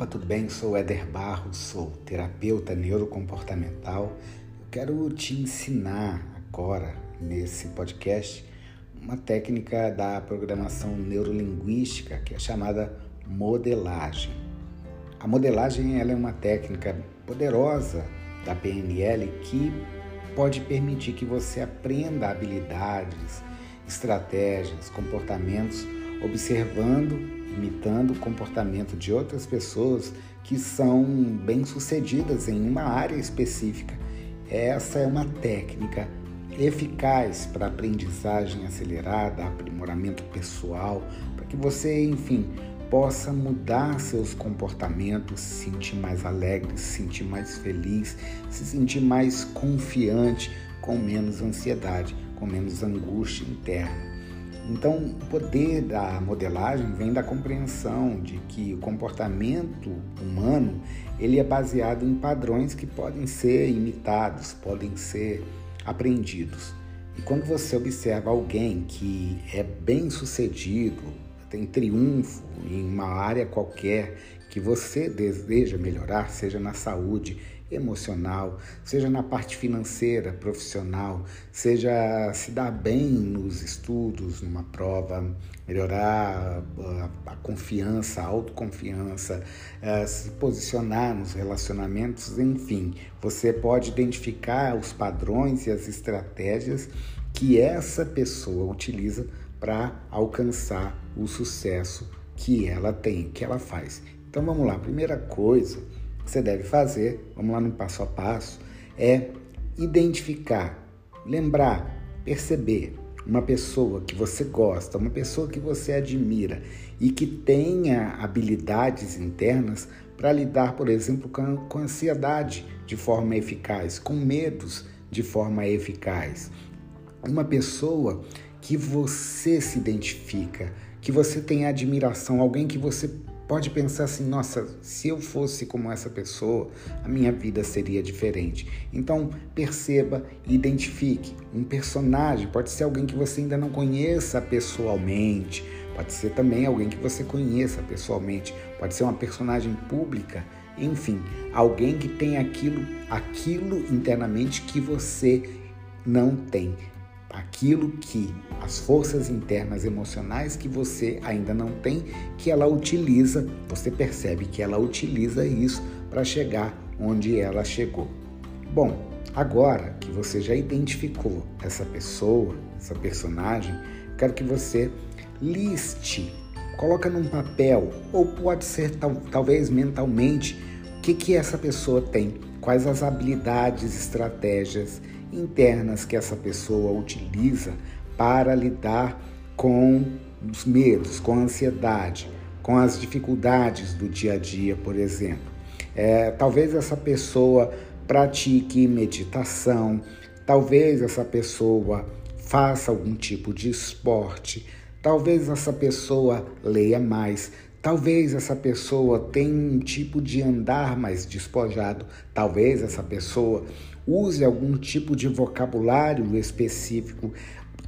Opa, tudo bem? Sou Éder Barros, sou terapeuta neurocomportamental. Eu quero te ensinar agora, nesse podcast, uma técnica da programação neurolinguística que é chamada modelagem. A modelagem ela é uma técnica poderosa da PNL que pode permitir que você aprenda habilidades, estratégias, comportamentos, observando, imitando o comportamento de outras pessoas que são bem-sucedidas em uma área específica. Essa é uma técnica eficaz para aprendizagem acelerada, aprimoramento pessoal, para que você, enfim, possa mudar seus comportamentos, se sentir mais alegre, se sentir mais feliz, se sentir mais confiante, com menos ansiedade, com menos angústia interna. Então, o poder da modelagem vem da compreensão de que o comportamento humano ele é baseado em padrões que podem ser imitados, podem ser aprendidos. E quando você observa alguém que é bem sucedido, tem triunfo em uma área qualquer que você deseja melhorar, seja na saúde emocional, seja na parte financeira, profissional, seja se dar bem nos estudos, numa prova, melhorar a, confiança, a autoconfiança, eh, se posicionar nos relacionamentos, enfim, você pode identificar os padrões e as estratégias que essa pessoa utiliza para alcançar o sucesso que ela tem, que ela faz. Então vamos lá, primeira coisa que você deve fazer, vamos lá no passo a passo, é identificar, lembrar, perceber uma pessoa que você gosta, uma pessoa que você admira e que tenha habilidades internas para lidar, por exemplo, com, com ansiedade de forma eficaz, com medos de forma eficaz. Uma pessoa que você se identifica, que você tem admiração, alguém que você pode pensar assim: nossa, se eu fosse como essa pessoa, a minha vida seria diferente. Então, perceba e identifique. Um personagem pode ser alguém que você ainda não conheça pessoalmente, pode ser também alguém que você conheça pessoalmente, pode ser uma personagem pública. Enfim, alguém que tem aquilo, aquilo internamente que você não tem aquilo que as forças internas emocionais que você ainda não tem, que ela utiliza, você percebe que ela utiliza isso para chegar onde ela chegou. Bom, agora que você já identificou essa pessoa, essa personagem, quero que você liste, coloca num papel ou pode ser tal, talvez mentalmente o que que essa pessoa tem, quais as habilidades, estratégias internas que essa pessoa utiliza para lidar com os medos, com a ansiedade, com as dificuldades do dia a dia, por exemplo. É, talvez essa pessoa pratique meditação, talvez essa pessoa faça algum tipo de esporte, talvez essa pessoa leia mais, Talvez essa pessoa tenha um tipo de andar mais despojado, talvez essa pessoa use algum tipo de vocabulário específico,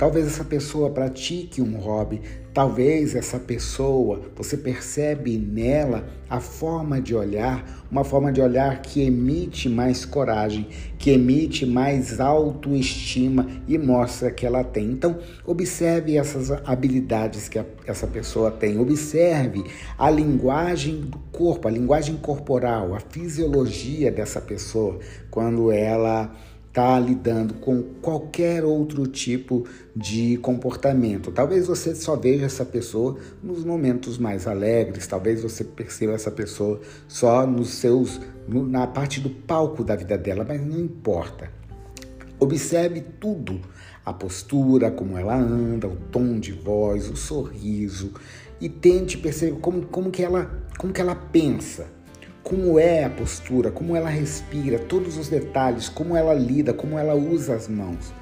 Talvez essa pessoa pratique um hobby, talvez essa pessoa, você percebe nela a forma de olhar, uma forma de olhar que emite mais coragem, que emite mais autoestima e mostra que ela tem. Então, observe essas habilidades que essa pessoa tem, observe a linguagem do corpo, a linguagem corporal, a fisiologia dessa pessoa quando ela está lidando com qualquer outro tipo de comportamento. Talvez você só veja essa pessoa nos momentos mais alegres, talvez você perceba essa pessoa só nos seus na parte do palco da vida dela, mas não importa. Observe tudo, a postura, como ela anda, o tom de voz, o sorriso e tente perceber como, como, que, ela, como que ela pensa como é a postura, como ela respira, todos os detalhes, como ela lida, como ela usa as mãos.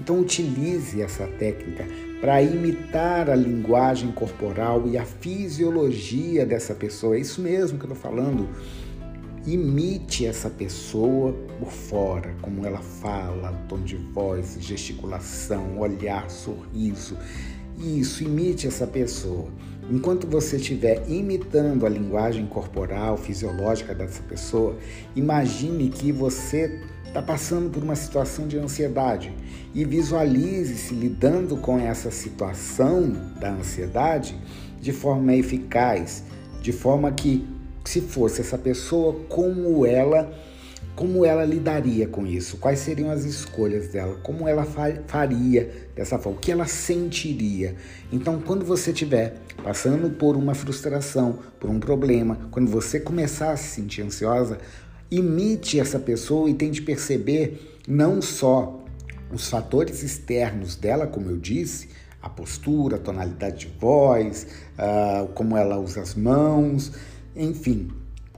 Então utilize essa técnica para imitar a linguagem corporal e a fisiologia dessa pessoa. É isso mesmo que eu estou falando. Imite essa pessoa por fora, como ela fala, tom de voz, gesticulação, olhar, sorriso. Isso, imite essa pessoa. Enquanto você estiver imitando a linguagem corporal, fisiológica dessa pessoa, imagine que você está passando por uma situação de ansiedade e visualize-se lidando com essa situação da ansiedade de forma eficaz, de forma que, se fosse essa pessoa, como ela como ela lidaria com isso, quais seriam as escolhas dela, como ela faria dessa forma, o que ela sentiria. Então, quando você estiver passando por uma frustração, por um problema, quando você começar a se sentir ansiosa, imite essa pessoa e tente perceber não só os fatores externos dela, como eu disse, a postura, a tonalidade de voz, uh, como ela usa as mãos, enfim,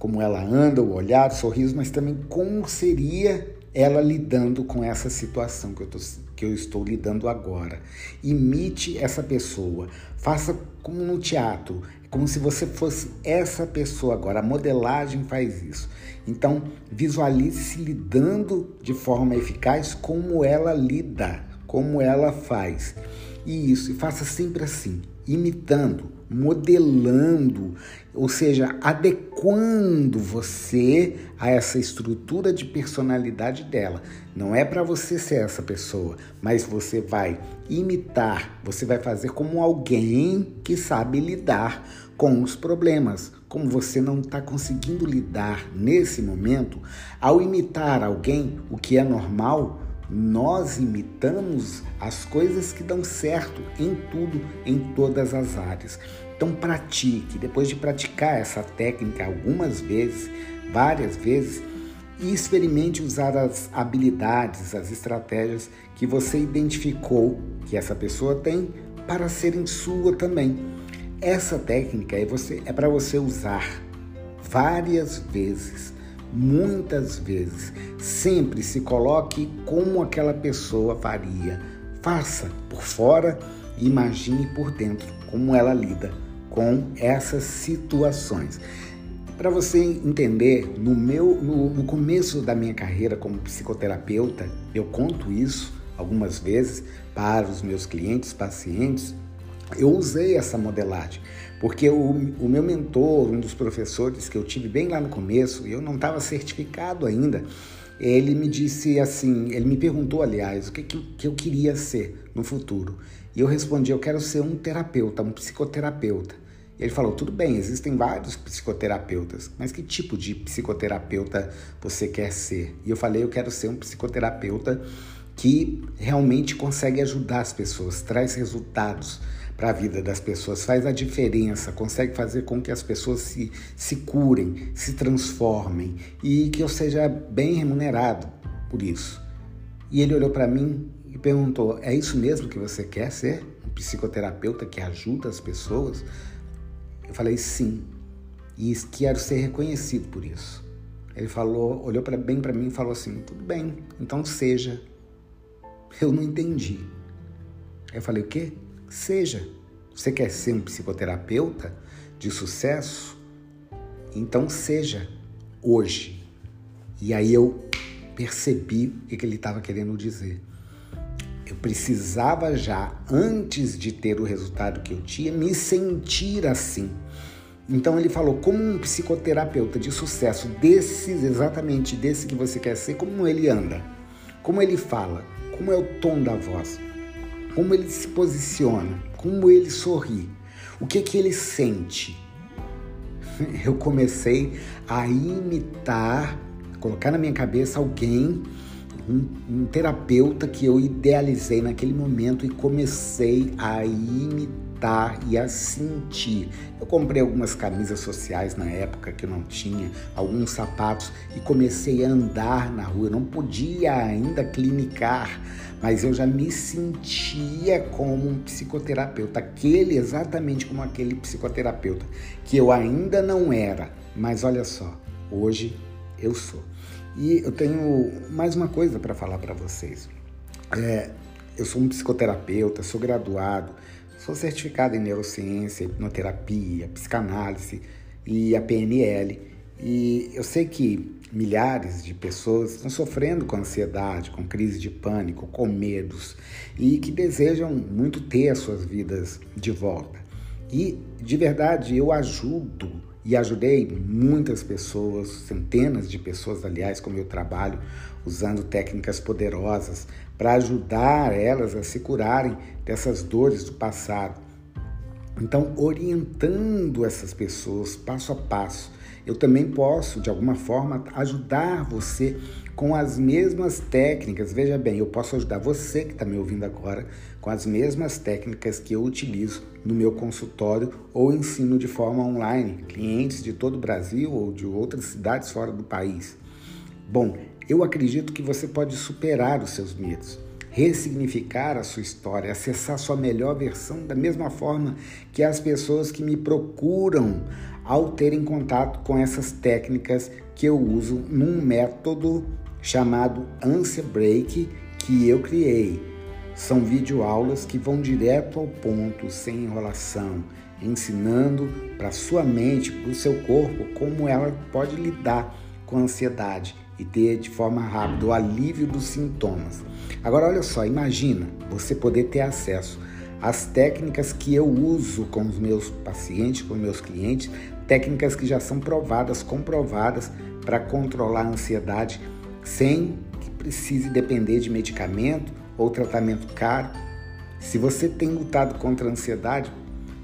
como ela anda, o olhar, o sorriso, mas também como seria ela lidando com essa situação que eu, tô, que eu estou lidando agora. Imite essa pessoa, faça como no teatro, como se você fosse essa pessoa agora. A modelagem faz isso. Então, visualize-se lidando de forma eficaz como ela lida, como ela faz. E isso, e faça sempre assim, imitando modelando, ou seja, adequando você a essa estrutura de personalidade dela. Não é para você ser essa pessoa, mas você vai imitar, você vai fazer como alguém que sabe lidar com os problemas. Como você não está conseguindo lidar nesse momento, ao imitar alguém, o que é normal, nós imitamos as coisas que dão certo em tudo, em todas as áreas. Então pratique, depois de praticar essa técnica algumas vezes, várias vezes, e experimente usar as habilidades, as estratégias que você identificou que essa pessoa tem para serem sua também. Essa técnica é, é para você usar várias vezes muitas vezes. Sempre se coloque como aquela pessoa faria. Faça por fora e imagine por dentro como ela lida com essas situações. Para você entender, no meu no, no começo da minha carreira como psicoterapeuta, eu conto isso algumas vezes para os meus clientes, pacientes, eu usei essa modelagem, porque o, o meu mentor, um dos professores que eu tive bem lá no começo, eu não estava certificado ainda, ele me disse assim, ele me perguntou, aliás, o que, que eu queria ser no futuro. E eu respondi, eu quero ser um terapeuta, um psicoterapeuta. Ele falou: tudo bem, existem vários psicoterapeutas, mas que tipo de psicoterapeuta você quer ser? E eu falei: eu quero ser um psicoterapeuta que realmente consegue ajudar as pessoas, traz resultados para a vida das pessoas, faz a diferença, consegue fazer com que as pessoas se, se curem, se transformem e que eu seja bem remunerado por isso. E ele olhou para mim e perguntou: É isso mesmo que você quer ser? Um psicoterapeuta que ajuda as pessoas? Eu falei: Sim, e quero ser reconhecido por isso. Ele falou, olhou bem para mim e falou assim: Tudo bem, então seja. Eu não entendi. Eu falei: O quê? Seja. Você quer ser um psicoterapeuta de sucesso? Então seja hoje. E aí eu percebi o que ele estava querendo dizer. Eu precisava já, antes de ter o resultado que eu tinha, me sentir assim. Então ele falou, como um psicoterapeuta de sucesso, desses, exatamente desse que você quer ser, como ele anda, como ele fala, como é o tom da voz, como ele se posiciona, como ele sorri, o que que ele sente. Eu comecei a imitar, colocar na minha cabeça alguém, um, um terapeuta que eu idealizei naquele momento e comecei a imitar e a sentir. Eu comprei algumas camisas sociais na época que eu não tinha, alguns sapatos e comecei a andar na rua. Eu não podia ainda clinicar, mas eu já me sentia como um psicoterapeuta, aquele exatamente como aquele psicoterapeuta que eu ainda não era, mas olha só, hoje eu sou. E eu tenho mais uma coisa para falar para vocês. É, eu sou um psicoterapeuta, sou graduado, sou certificado em neurociência, hipnoterapia, psicanálise e a PNL. E eu sei que milhares de pessoas estão sofrendo com ansiedade, com crise de pânico, com medos e que desejam muito ter as suas vidas de volta. E de verdade eu ajudo e ajudei muitas pessoas, centenas de pessoas, aliás, com meu trabalho, usando técnicas poderosas para ajudar elas a se curarem dessas dores do passado. Então, orientando essas pessoas passo a passo eu também posso, de alguma forma, ajudar você com as mesmas técnicas. Veja bem, eu posso ajudar você que está me ouvindo agora com as mesmas técnicas que eu utilizo no meu consultório ou ensino de forma online, clientes de todo o Brasil ou de outras cidades fora do país. Bom, eu acredito que você pode superar os seus medos ressignificar a sua história, acessar sua melhor versão da mesma forma que as pessoas que me procuram ao terem contato com essas técnicas que eu uso num método chamado Answer Break que eu criei. São videoaulas que vão direto ao ponto, sem enrolação, ensinando para sua mente, para o seu corpo, como ela pode lidar com a ansiedade e ter de forma rápida o alívio dos sintomas. Agora, olha só, imagina você poder ter acesso às técnicas que eu uso com os meus pacientes, com os meus clientes, técnicas que já são provadas, comprovadas para controlar a ansiedade sem que precise depender de medicamento ou tratamento caro. Se você tem lutado contra a ansiedade,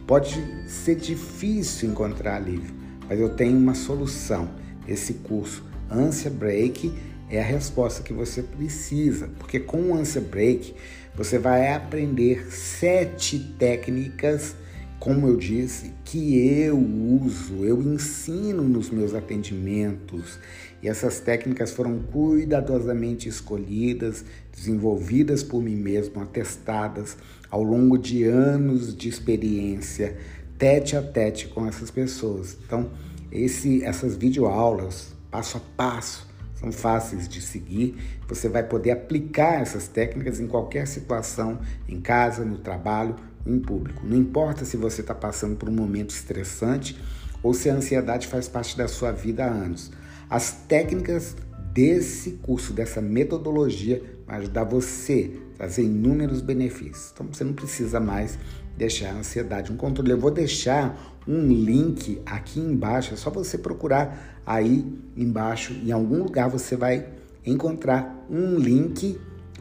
pode ser difícil encontrar alívio, mas eu tenho uma solução. Esse curso Ânsia Break é a resposta que você precisa, porque com o Ânsia Break você vai aprender sete técnicas, como eu disse, que eu uso, eu ensino nos meus atendimentos. E essas técnicas foram cuidadosamente escolhidas, desenvolvidas por mim mesmo, atestadas ao longo de anos de experiência, tete a tete com essas pessoas. Então, esse, essas videoaulas passo a passo, são fáceis de seguir. Você vai poder aplicar essas técnicas em qualquer situação, em casa, no trabalho, em público. Não importa se você está passando por um momento estressante ou se a ansiedade faz parte da sua vida há anos. As técnicas desse curso, dessa metodologia, vai ajudar você a trazer inúmeros benefícios. Então você não precisa mais deixar a ansiedade um controle. Eu vou deixar um link aqui embaixo, é só você procurar aí embaixo, em algum lugar você vai encontrar um link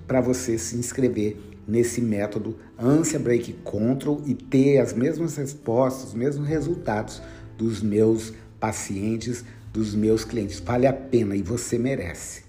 para você se inscrever nesse método Ansia Break Control e ter as mesmas respostas, os mesmos resultados dos meus pacientes, dos meus clientes. Vale a pena e você merece.